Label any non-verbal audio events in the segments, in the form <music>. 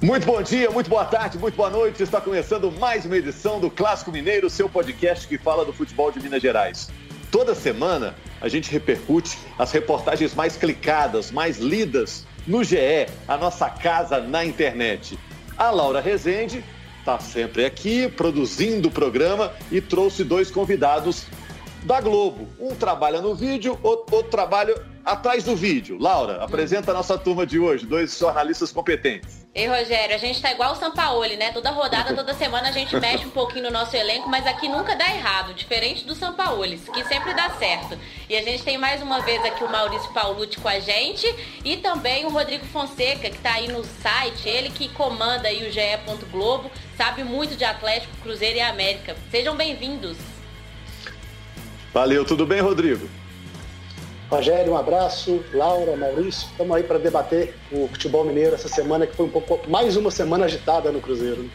Muito bom dia, muito boa tarde, muito boa noite. Está começando mais uma edição do Clássico Mineiro, seu podcast que fala do futebol de Minas Gerais. Toda semana a gente repercute as reportagens mais clicadas, mais lidas no GE, a nossa casa na internet. A Laura Rezende está sempre aqui produzindo o programa e trouxe dois convidados da Globo. Um trabalha no vídeo, outro, outro trabalha atrás do vídeo. Laura, apresenta a nossa turma de hoje, dois jornalistas competentes. Ei, Rogério, a gente tá igual o Sampaoli, né? Toda rodada, toda semana a gente <laughs> mexe um pouquinho no nosso elenco, mas aqui nunca dá errado, diferente do Sampaoli, que sempre dá certo. E a gente tem mais uma vez aqui o Maurício Paulucci com a gente e também o Rodrigo Fonseca, que tá aí no site, ele que comanda aí o GE. Globo, sabe muito de Atlético, Cruzeiro e América. Sejam bem-vindos. Valeu, tudo bem, Rodrigo? Rogério, um abraço. Laura, Maurício, estamos aí para debater o futebol mineiro essa semana, que foi um pouco mais uma semana agitada no Cruzeiro.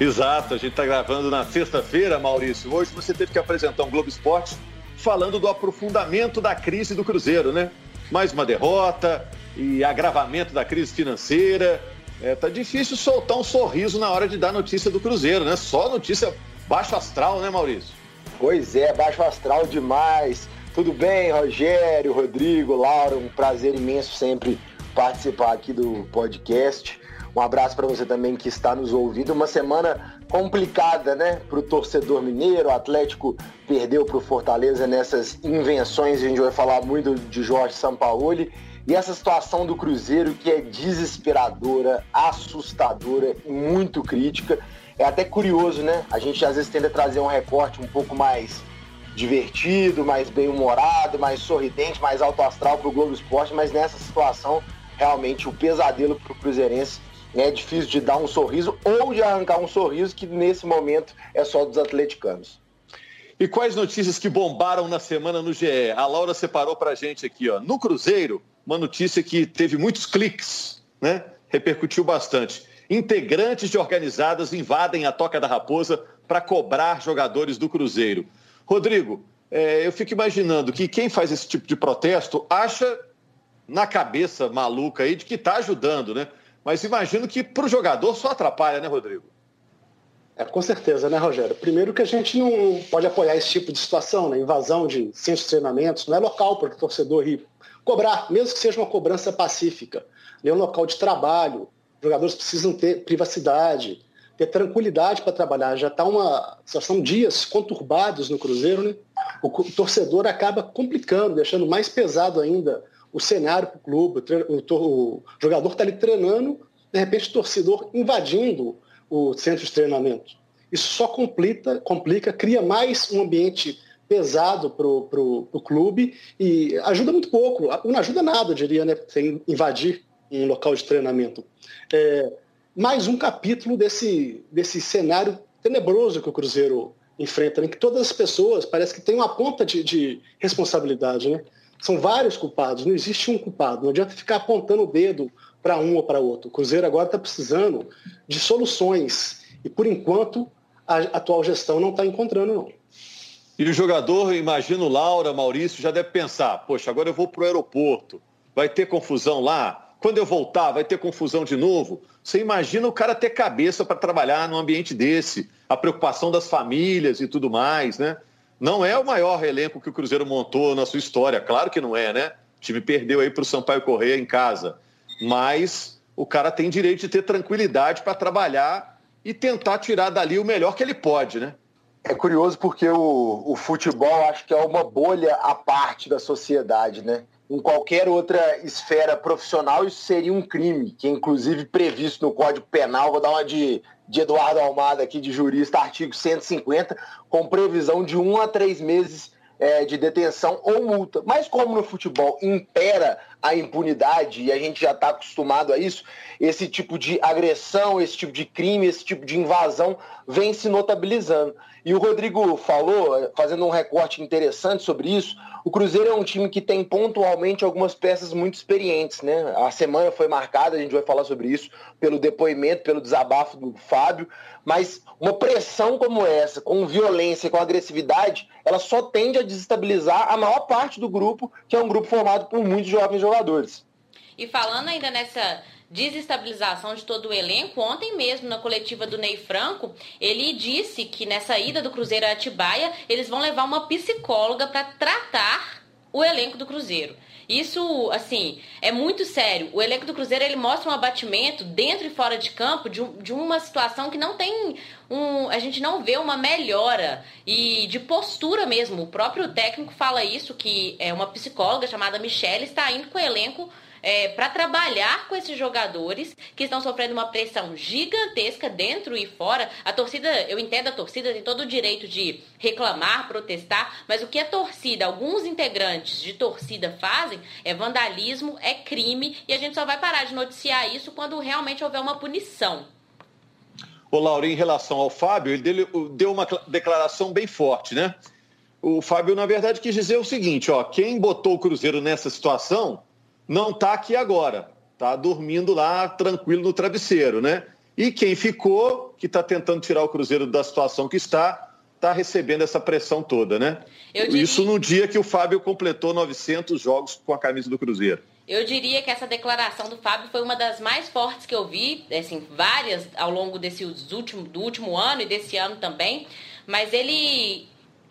Exato, a gente está gravando na sexta-feira, Maurício. Hoje você teve que apresentar um Globo Esporte falando do aprofundamento da crise do Cruzeiro, né? Mais uma derrota e agravamento da crise financeira. É, tá difícil soltar um sorriso na hora de dar notícia do Cruzeiro, né? Só notícia baixo astral, né, Maurício? Pois é, baixo astral demais. Tudo bem, Rogério, Rodrigo, Laura? Um prazer imenso sempre participar aqui do podcast. Um abraço para você também que está nos ouvindo. Uma semana complicada, né, para o torcedor mineiro. O Atlético perdeu para o Fortaleza nessas invenções. A gente vai falar muito de Jorge Sampaoli. E essa situação do Cruzeiro que é desesperadora, assustadora e muito crítica. É até curioso, né? A gente às vezes tende a trazer um recorte um pouco mais divertido, mais bem-humorado, mais sorridente, mais alto astral para o Globo Esporte, mas nessa situação, realmente, o pesadelo para o Cruzeirense é difícil de dar um sorriso ou de arrancar um sorriso, que nesse momento é só dos atleticanos. E quais notícias que bombaram na semana no GE? A Laura separou para a gente aqui, ó. No Cruzeiro, uma notícia que teve muitos cliques, né? Repercutiu bastante. Integrantes de organizadas invadem a Toca da Raposa para cobrar jogadores do Cruzeiro. Rodrigo, é, eu fico imaginando que quem faz esse tipo de protesto acha na cabeça maluca aí de que está ajudando, né? Mas imagino que para o jogador só atrapalha, né, Rodrigo? É, com certeza, né, Rogério? Primeiro que a gente não pode apoiar esse tipo de situação, né? Invasão de centros de treinamentos, não é local para o torcedor ir cobrar, mesmo que seja uma cobrança pacífica. É um local de trabalho, jogadores precisam ter privacidade, ter tranquilidade para trabalhar. Já está uma situação dias conturbados no Cruzeiro, né? O torcedor acaba complicando, deixando mais pesado ainda o cenário para o clube. O jogador está ali treinando, de repente o torcedor invadindo o centro de treinamento. Isso só complica, complica cria mais um ambiente pesado para o clube e ajuda muito pouco. Não ajuda nada, eu diria, né? Sem invadir um local de treinamento. É, mais um capítulo desse, desse cenário tenebroso que o Cruzeiro enfrenta, em né? que todas as pessoas parece que têm uma ponta de, de, responsabilidade, né? São vários culpados, não existe um culpado. Não adianta ficar apontando o dedo para um ou para outro. O Cruzeiro agora está precisando de soluções e, por enquanto, a atual gestão não está encontrando, não. E o jogador, imagino Laura, Maurício, já deve pensar: poxa, agora eu vou para o aeroporto, vai ter confusão lá, quando eu voltar, vai ter confusão de novo. Você imagina o cara ter cabeça para trabalhar num ambiente desse, a preocupação das famílias e tudo mais, né? Não é o maior elenco que o Cruzeiro montou na sua história, claro que não é, né? O time perdeu aí para o Sampaio Correia em casa, mas o cara tem direito de ter tranquilidade para trabalhar e tentar tirar dali o melhor que ele pode, né? É curioso porque o, o futebol acho que é uma bolha à parte da sociedade, né? Em qualquer outra esfera profissional, isso seria um crime, que é inclusive previsto no Código Penal. Vou dar uma de, de Eduardo Almada aqui, de jurista, artigo 150, com previsão de um a três meses é, de detenção ou multa. Mas como no futebol impera a impunidade, e a gente já está acostumado a isso, esse tipo de agressão, esse tipo de crime, esse tipo de invasão vem se notabilizando. E o Rodrigo falou, fazendo um recorte interessante sobre isso, o Cruzeiro é um time que tem pontualmente algumas peças muito experientes, né? A semana foi marcada, a gente vai falar sobre isso, pelo depoimento, pelo desabafo do Fábio, mas uma pressão como essa, com violência, com agressividade, ela só tende a desestabilizar a maior parte do grupo, que é um grupo formado por muitos jovens jogadores. E falando ainda nessa desestabilização de todo o elenco. Ontem mesmo, na coletiva do Ney Franco, ele disse que nessa ida do Cruzeiro a Atibaia, eles vão levar uma psicóloga para tratar o elenco do Cruzeiro. Isso, assim, é muito sério. O elenco do Cruzeiro ele mostra um abatimento dentro e fora de campo de, de uma situação que não tem um. A gente não vê uma melhora e de postura mesmo. O próprio técnico fala isso, que é uma psicóloga chamada Michelle está indo com o elenco é, para trabalhar com esses jogadores que estão sofrendo uma pressão gigantesca dentro e fora. A torcida, eu entendo a torcida tem todo o direito de reclamar, protestar, mas o que a torcida, alguns integrantes de torcida fazem é vandalismo, é crime e a gente só vai parar de noticiar isso quando realmente houver uma punição. Ô, Laura, em relação ao Fábio, ele deu uma declaração bem forte, né? O Fábio, na verdade, quis dizer o seguinte: ó, quem botou o Cruzeiro nessa situação não está aqui agora, está dormindo lá tranquilo no travesseiro, né? E quem ficou, que está tentando tirar o Cruzeiro da situação que está, está recebendo essa pressão toda, né? Diria... Isso no dia que o Fábio completou 900 jogos com a camisa do Cruzeiro. Eu diria que essa declaração do Fábio foi uma das mais fortes que eu vi, assim, várias ao longo desse último, do último ano e desse ano também. Mas ele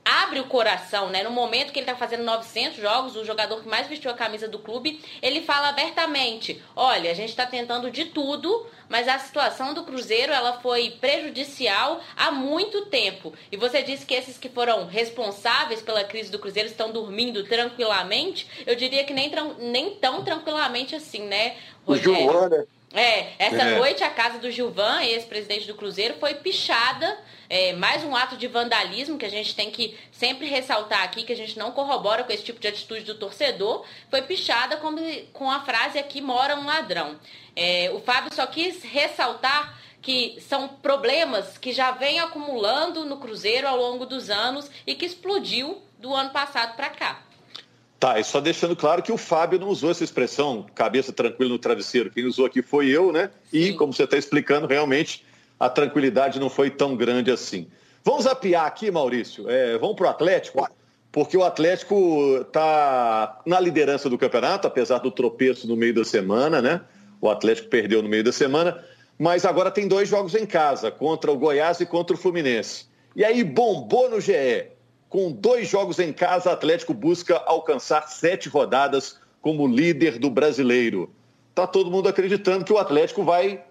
abre o coração, né? No momento que ele está fazendo 900 jogos, o jogador que mais vestiu a camisa do clube, ele fala abertamente: olha, a gente está tentando de tudo, mas a situação do Cruzeiro ela foi prejudicial há muito tempo. E você disse que esses que foram responsáveis pela crise do Cruzeiro estão dormindo tranquilamente. Eu diria que nem, nem tão tranquilamente assim, né, Rogério? Né? É, essa é. noite a casa do Gilvan, ex-presidente do Cruzeiro, foi pichada. É, mais um ato de vandalismo que a gente tem que sempre ressaltar aqui, que a gente não corrobora com esse tipo de atitude do torcedor. Foi pichada com, com a frase aqui mora um ladrão. É, o Fábio só quis ressaltar que são problemas que já vem acumulando no Cruzeiro ao longo dos anos e que explodiu do ano passado para cá. Tá, e só deixando claro que o Fábio não usou essa expressão, cabeça tranquila no travesseiro. Quem usou aqui foi eu, né? E, Sim. como você está explicando, realmente a tranquilidade não foi tão grande assim. Vamos apiar aqui, Maurício. É, vamos para o Atlético, porque o Atlético está na liderança do campeonato, apesar do tropeço no meio da semana, né? O Atlético perdeu no meio da semana, mas agora tem dois jogos em casa, contra o Goiás e contra o Fluminense. E aí bombou no GE. Com dois jogos em casa, Atlético busca alcançar sete rodadas como líder do brasileiro. Está todo mundo acreditando que o Atlético vai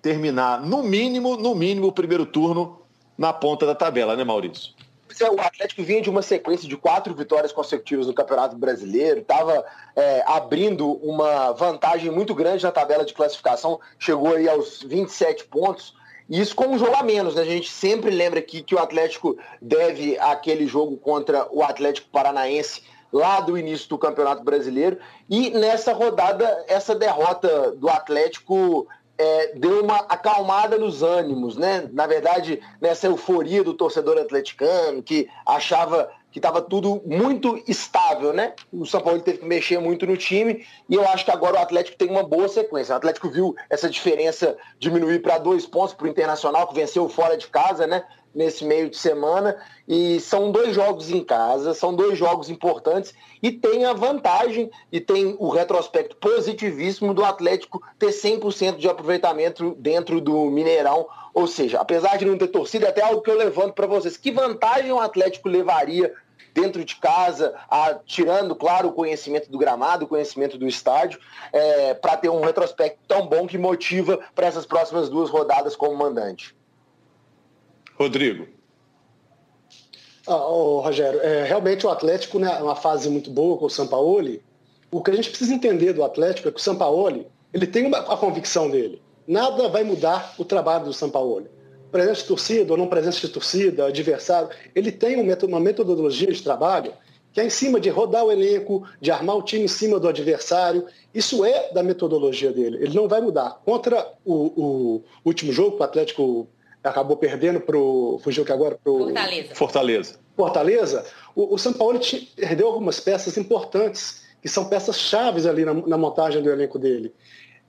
terminar, no mínimo, no mínimo, o primeiro turno na ponta da tabela, né, Maurício? É, o Atlético vinha de uma sequência de quatro vitórias consecutivas no Campeonato Brasileiro, estava é, abrindo uma vantagem muito grande na tabela de classificação, chegou aí aos 27 pontos. Isso com um jogo a menos, né? A gente sempre lembra aqui que o Atlético deve aquele jogo contra o Atlético Paranaense lá do início do Campeonato Brasileiro. E nessa rodada, essa derrota do Atlético é, deu uma acalmada nos ânimos, né? Na verdade, nessa euforia do torcedor atleticano que achava que estava tudo muito estável, né? O São Paulo teve que mexer muito no time e eu acho que agora o Atlético tem uma boa sequência. O Atlético viu essa diferença diminuir para dois pontos para o Internacional, que venceu fora de casa, né? nesse meio de semana. E são dois jogos em casa, são dois jogos importantes e tem a vantagem e tem o retrospecto positivíssimo do Atlético ter 100% de aproveitamento dentro do Mineirão. Ou seja, apesar de não ter torcida, é até algo que eu levanto para vocês. Que vantagem o Atlético levaria dentro de casa, a, tirando, claro, o conhecimento do gramado, o conhecimento do estádio, é, para ter um retrospecto tão bom que motiva para essas próximas duas rodadas como mandante? Rodrigo. Ah, oh, Rogério, é, realmente o Atlético, né, uma fase muito boa com o Sampaoli. O que a gente precisa entender do Atlético é que o Sampaoli, ele tem uma, a convicção dele. Nada vai mudar o trabalho do Sampaoli. Presença de torcida ou não presença de torcida, adversário, ele tem uma metodologia de trabalho que é em cima de rodar o elenco, de armar o time em cima do adversário. Isso é da metodologia dele. Ele não vai mudar. Contra o, o último jogo, o Atlético acabou perdendo para o. Fugiu que agora para Fortaleza. Fortaleza. Fortaleza. O, o São Paulo perdeu algumas peças importantes, que são peças chaves ali na, na montagem do elenco dele.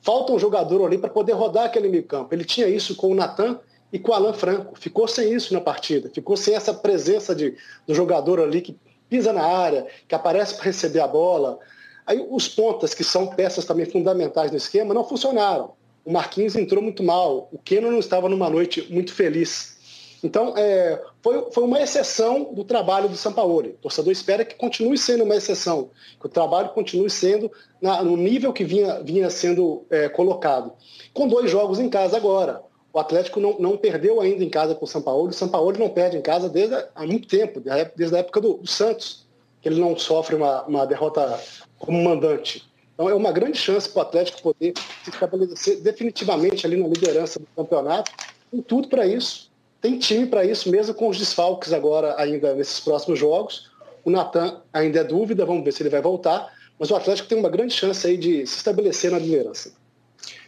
Falta um jogador ali para poder rodar aquele meio campo. Ele tinha isso com o Natan e com o Alan Franco. Ficou sem isso na partida. Ficou sem essa presença de, do jogador ali que pisa na área, que aparece para receber a bola. Aí os pontas, que são peças também fundamentais no esquema, não funcionaram. o Marquinhos entrou muito mal, o Keno não estava numa noite muito feliz. Então, é, foi, foi uma exceção do trabalho do Sampaoli. O torcedor espera que continue sendo uma exceção, que o trabalho continue sendo na, no nível que vinha, vinha sendo é, colocado. Com dois jogos em casa agora. O Atlético não, não perdeu ainda em casa com o Sampaoli. O Sampaoli não perde em casa desde há muito tempo, desde a época do, do Santos, que ele não sofre uma, uma derrota como mandante. Então é uma grande chance para o Atlético poder se estabelecer definitivamente ali na liderança do campeonato. Tem tudo para isso tem time para isso, mesmo com os desfalques agora ainda nesses próximos jogos. O Natan ainda é dúvida, vamos ver se ele vai voltar, mas o Atlético tem uma grande chance aí de se estabelecer na liderança.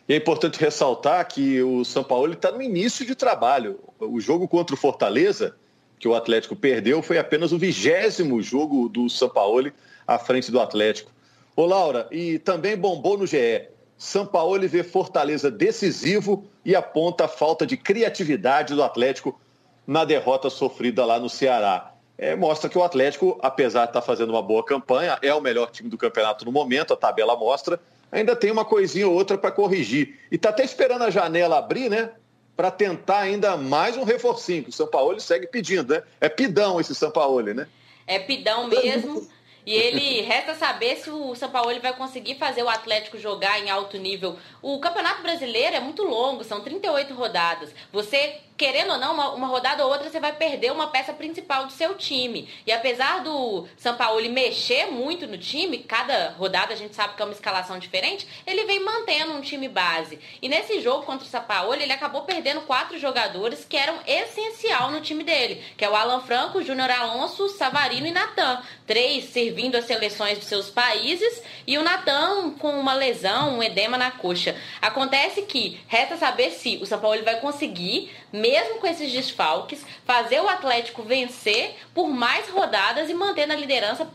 E é importante ressaltar que o São Paulo está no início de trabalho. O jogo contra o Fortaleza, que o Atlético perdeu, foi apenas o vigésimo jogo do São Paulo à frente do Atlético. Ô Laura, e também bombou no GE. São Paulo vê Fortaleza decisivo e aponta a falta de criatividade do Atlético na derrota sofrida lá no Ceará. É, mostra que o Atlético, apesar de estar fazendo uma boa campanha, é o melhor time do campeonato no momento, a tabela mostra, ainda tem uma coisinha ou outra para corrigir. E está até esperando a janela abrir, né? Para tentar ainda mais um reforcinho, que o São Paulo segue pedindo, né? É pidão esse São Paulo, né? É pidão mesmo. E ele resta saber se o São Paulo vai conseguir fazer o Atlético jogar em alto nível. O Campeonato Brasileiro é muito longo, são 38 rodadas. Você querendo ou não, uma, uma, rodada ou outra você vai perder uma peça principal do seu time. E apesar do São Paulo mexer muito no time, cada rodada a gente sabe que é uma escalação diferente, ele vem mantendo um time base. E nesse jogo contra o São Paulo, ele acabou perdendo quatro jogadores que eram essencial no time dele, que é o Alan Franco, Júnior Alonso, Savarino e Natan. Três servindo as seleções dos seus países e o Natan com uma lesão, um edema na coxa. Acontece que resta saber se o São Paulo vai conseguir mesmo com esses desfalques, fazer o Atlético vencer por mais rodadas e manter na liderança,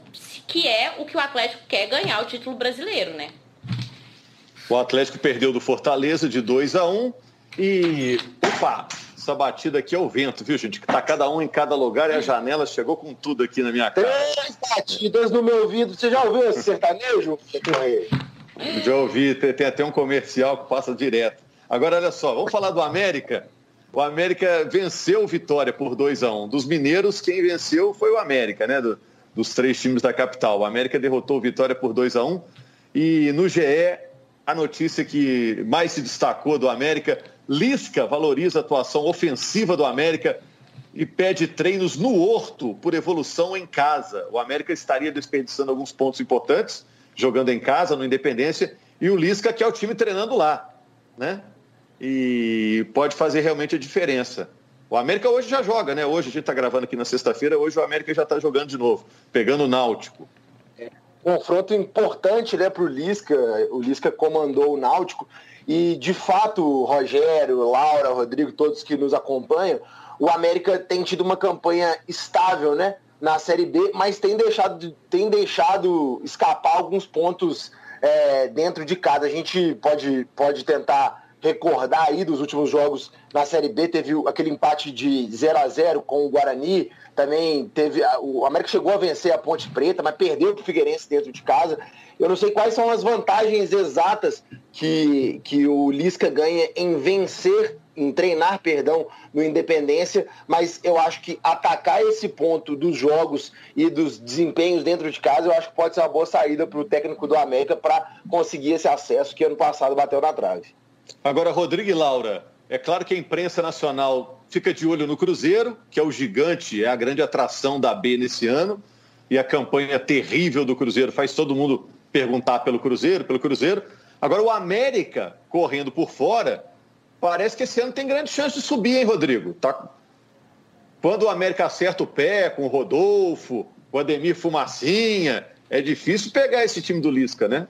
que é o que o Atlético quer ganhar o título brasileiro, né? O Atlético perdeu do Fortaleza de 2 a 1 e opa, essa batida aqui é o vento, viu, gente? Que tá cada um em cada lugar e a janela chegou com tudo aqui na minha cara. Três batidas no meu ouvido. Você já ouviu esse sertanejo? já ouvi, tem, tem até um comercial que passa direto. Agora, olha só, vamos falar do América. O América venceu o Vitória por 2 a 1 um. Dos mineiros, quem venceu foi o América, né? Do, dos três times da capital. O América derrotou o Vitória por 2 a 1 um. E no GE, a notícia que mais se destacou do América, Lisca valoriza a atuação ofensiva do América e pede treinos no Horto por evolução em casa. O América estaria desperdiçando alguns pontos importantes, jogando em casa, no Independência, e o Lisca, que é o time treinando lá. Né? e pode fazer realmente a diferença. O América hoje já joga, né? Hoje a gente está gravando aqui na sexta-feira, hoje o América já está jogando de novo, pegando o Náutico. Confronto importante né, para o Lisca. O Lisca comandou o Náutico. E, de fato, Rogério, Laura, Rodrigo, todos que nos acompanham, o América tem tido uma campanha estável né, na Série B, mas tem deixado, tem deixado escapar alguns pontos é, dentro de casa. A gente pode, pode tentar recordar aí dos últimos jogos na Série B, teve aquele empate de 0 a 0 com o Guarani, também teve. O América chegou a vencer a Ponte Preta, mas perdeu para o Figueirense dentro de casa. Eu não sei quais são as vantagens exatas que, que o Lisca ganha em vencer, em treinar, perdão, no Independência, mas eu acho que atacar esse ponto dos jogos e dos desempenhos dentro de casa, eu acho que pode ser uma boa saída para o técnico do América para conseguir esse acesso que ano passado bateu na trave. Agora, Rodrigo e Laura, é claro que a imprensa nacional fica de olho no Cruzeiro, que é o gigante, é a grande atração da B nesse ano, e a campanha terrível do Cruzeiro faz todo mundo perguntar pelo Cruzeiro, pelo Cruzeiro. Agora, o América, correndo por fora, parece que esse ano tem grande chance de subir, hein, Rodrigo? Tá... Quando o América acerta o pé com o Rodolfo, o Ademir Fumacinha, é difícil pegar esse time do Lisca, né?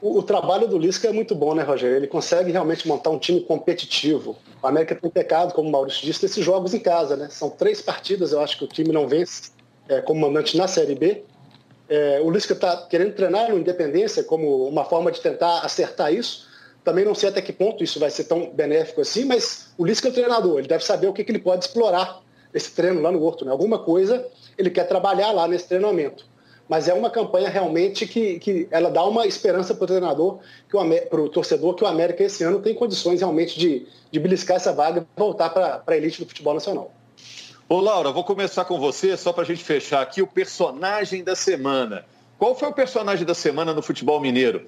O, o, trabalho do Lisca é muito bom, né, Rogério? Ele consegue realmente montar um time competitivo. O América tem pecado, como o Maurício disse, nesses jogos em casa, né? São três partidas, eu acho que o time não vence é, como mandante na Série B. É, o Lisca está querendo treinar no Independência como uma forma de tentar acertar isso. Também não sei até que ponto isso vai ser tão benéfico assim, mas o Lisca é o treinador, ele deve saber o que, que ele pode explorar esse treino lá no Horto. Né? Alguma coisa ele quer trabalhar lá nesse treinamento. Mas é uma campanha realmente que, que ela dá uma esperança para o treinador, para o torcedor, que o América esse ano tem condições realmente de, de beliscar essa vaga e voltar para a elite do futebol nacional. Ô Laura, vou começar com você, só para a gente fechar aqui, o personagem da semana. Qual foi o personagem da semana no futebol mineiro?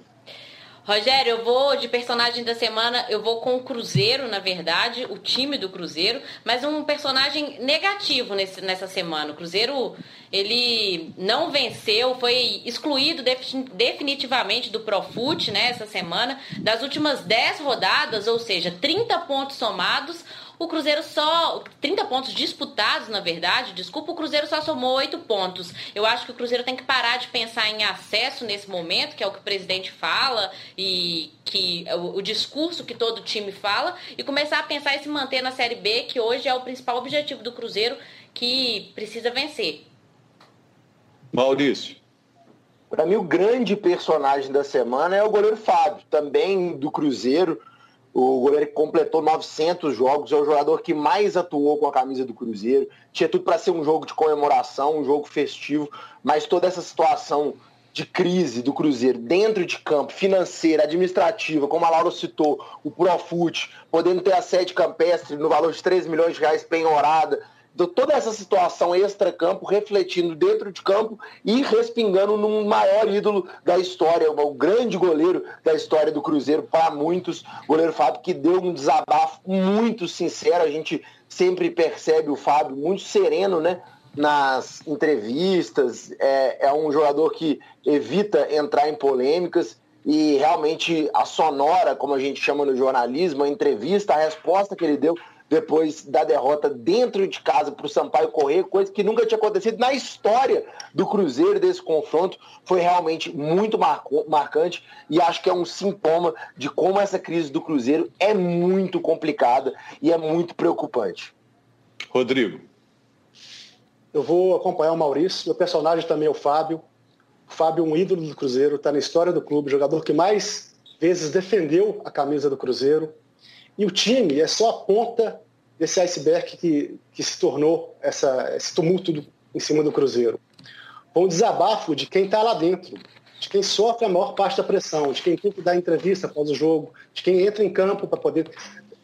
Rogério, eu vou de personagem da semana, eu vou com o Cruzeiro, na verdade, o time do Cruzeiro, mas um personagem negativo nesse, nessa semana. O Cruzeiro, ele não venceu, foi excluído definitivamente do Profut, né, essa semana. Das últimas 10 rodadas, ou seja, 30 pontos somados, o Cruzeiro só. 30 pontos disputados, na verdade, desculpa, o Cruzeiro só somou 8 pontos. Eu acho que o Cruzeiro tem que parar de pensar em acesso nesse momento, que é o que o presidente fala e que o, o discurso que todo time fala, e começar a pensar em se manter na Série B, que hoje é o principal objetivo do Cruzeiro, que precisa vencer. Maurício. Para mim, o grande personagem da semana é o goleiro Fábio, também do Cruzeiro o goleiro que completou 900 jogos, é o jogador que mais atuou com a camisa do Cruzeiro. Tinha tudo para ser um jogo de comemoração, um jogo festivo, mas toda essa situação de crise do Cruzeiro dentro de campo, financeira, administrativa, como a Laura citou, o Profut, podendo ter a sede campestre no valor de 3 milhões de reais penhorada, toda essa situação extra-campo refletindo dentro de campo e respingando num maior ídolo da história, o grande goleiro da história do Cruzeiro para muitos, goleiro Fábio, que deu um desabafo muito sincero. A gente sempre percebe o Fábio muito sereno, né? Nas entrevistas, é, é um jogador que evita entrar em polêmicas e realmente a sonora, como a gente chama no jornalismo, a entrevista, a resposta que ele deu depois da derrota dentro de casa para o Sampaio correr, coisa que nunca tinha acontecido na história do Cruzeiro desse confronto. Foi realmente muito marcante e acho que é um sintoma de como essa crise do Cruzeiro é muito complicada e é muito preocupante. Rodrigo. Eu vou acompanhar o Maurício, meu personagem também é o Fábio. O Fábio é um ídolo do Cruzeiro, está na história do clube, jogador que mais vezes defendeu a camisa do Cruzeiro e o time é só a ponta desse iceberg que, que se tornou essa, esse tumulto do, em cima do Cruzeiro. Foi um desabafo de quem está lá dentro, de quem sofre a maior parte da pressão, de quem tem que dar entrevista após o jogo, de quem entra em campo para poder,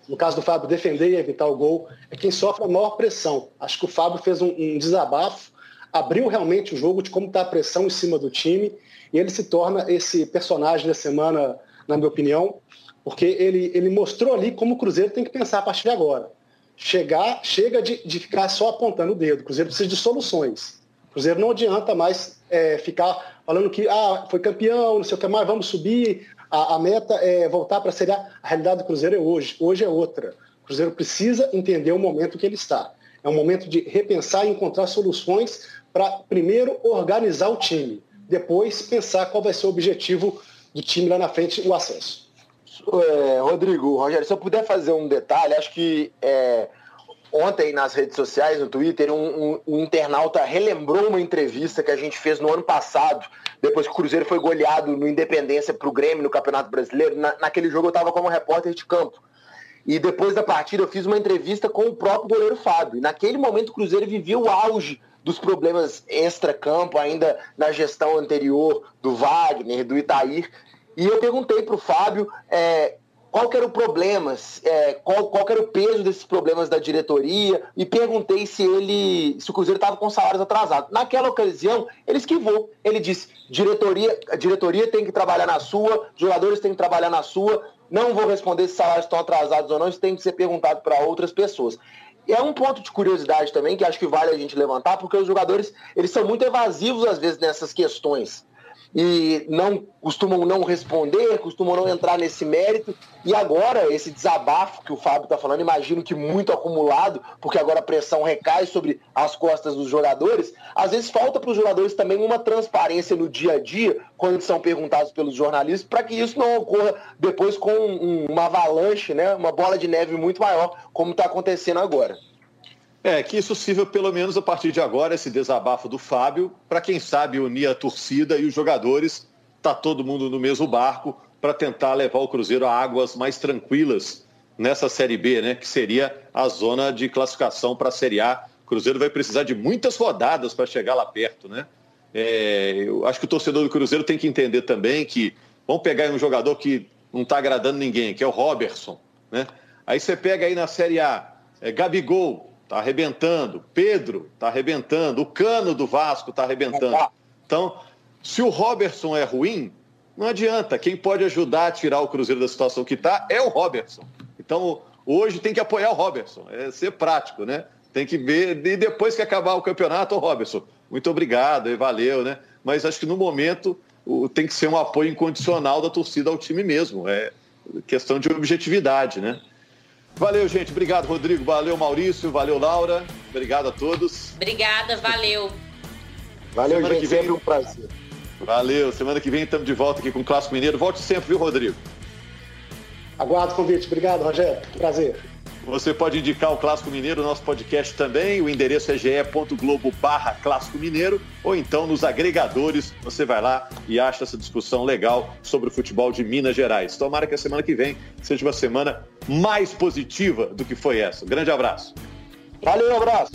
no caso do Fábio, defender e evitar o gol, é quem sofre a maior pressão. Acho que o Fábio fez um, um desabafo, abriu realmente o jogo de como está a pressão em cima do time, e ele se torna esse personagem da semana, na minha opinião, porque ele, ele mostrou ali como o Cruzeiro tem que pensar a partir de agora. Chegar, chega de, de ficar só apontando o dedo. O Cruzeiro precisa de soluções. O Cruzeiro não adianta mais é, ficar falando que ah, foi campeão, não sei o que mais, vamos subir. A, a meta é voltar para Série A. A realidade do Cruzeiro é hoje. Hoje é outra. O Cruzeiro precisa entender o momento que ele está. É um momento de repensar e encontrar soluções para, primeiro, organizar o time. Depois, pensar qual vai ser o objetivo do time lá na frente, o acesso é, Rodrigo, Rogério, se eu puder fazer um detalhe, acho que é, ontem nas redes sociais, no Twitter, um, um, um, internauta relembrou uma entrevista que a gente fez no ano passado, depois que o Cruzeiro foi goleado no Independência para o Grêmio no Campeonato Brasileiro. Na, naquele jogo eu estava como repórter de campo. E depois da partida eu fiz uma entrevista com o próprio goleiro Fábio. E naquele momento o Cruzeiro vivia o auge dos problemas extra-campo, ainda na gestão anterior do Wagner, do Itair. E eu perguntei para o Fábio é, qual era o problema, é, qual, qual era o peso desses problemas da diretoria, e perguntei se ele, se o Cruzeiro estava com salários atrasados. Naquela ocasião, ele esquivou. Ele disse: diretoria, a diretoria tem que trabalhar na sua, jogadores têm que trabalhar na sua. Não vou responder se salários estão atrasados ou não, isso tem que ser perguntado para outras pessoas. É um ponto de curiosidade também que acho que vale a gente levantar, porque os jogadores eles são muito evasivos às vezes nessas questões e não costumam não responder, costumam não entrar nesse mérito. E agora, esse desabafo que o Fábio está falando, imagino que muito acumulado, porque agora a pressão recai sobre as costas dos jogadores. Às vezes falta para os jogadores também uma transparência no dia a dia, quando são perguntados pelos jornalistas, para que isso não ocorra depois com uma avalanche, né, uma bola de neve muito maior, como está acontecendo agora. É, que isso sirva pelo menos a partir de agora, esse desabafo do Fábio, para quem sabe unir a torcida e os jogadores, tá todo mundo no mesmo barco para tentar levar o Cruzeiro a águas mais tranquilas nessa Série B, né? Que seria a zona de classificação para a Série A. O Cruzeiro vai precisar de muitas rodadas para chegar lá perto, né? É, eu acho que o torcedor do Cruzeiro tem que entender também que vamos pegar um jogador que não está agradando ninguém, que é o Robertson. Né? Aí você pega aí na Série A, é, Gabigol, tá arrebentando, Pedro tá arrebentando, o Cano do Vasco tá arrebentando. Então, se o Robertson é ruim, não adianta. Quem pode ajudar a tirar o Cruzeiro da situação que está é o Robertson. Então, hoje tem que apoiar o Robertson, é ser prático, né? Tem que ver, e depois que acabar o campeonato, o Robertson, muito obrigado e valeu, né? Mas acho que no momento tem que ser um apoio incondicional da torcida ao time mesmo. É questão de objetividade, né? Valeu, gente. Obrigado, Rodrigo. Valeu, Maurício. Valeu, Laura. Obrigado a todos. Obrigada, valeu. Valeu, Semana gente. Que vem... Sempre um prazer. Valeu. Semana que vem estamos de volta aqui com o Clássico Mineiro. Volte sempre, viu, Rodrigo? Aguardo o convite. Obrigado, Rogério. Prazer. Você pode indicar o Clássico Mineiro, nosso podcast também. O endereço é ge.globo barra Clássico Mineiro ou então nos agregadores. Você vai lá e acha essa discussão legal sobre o futebol de Minas Gerais. Tomara que a semana que vem seja uma semana mais positiva do que foi essa. Um grande abraço. Valeu, abraço.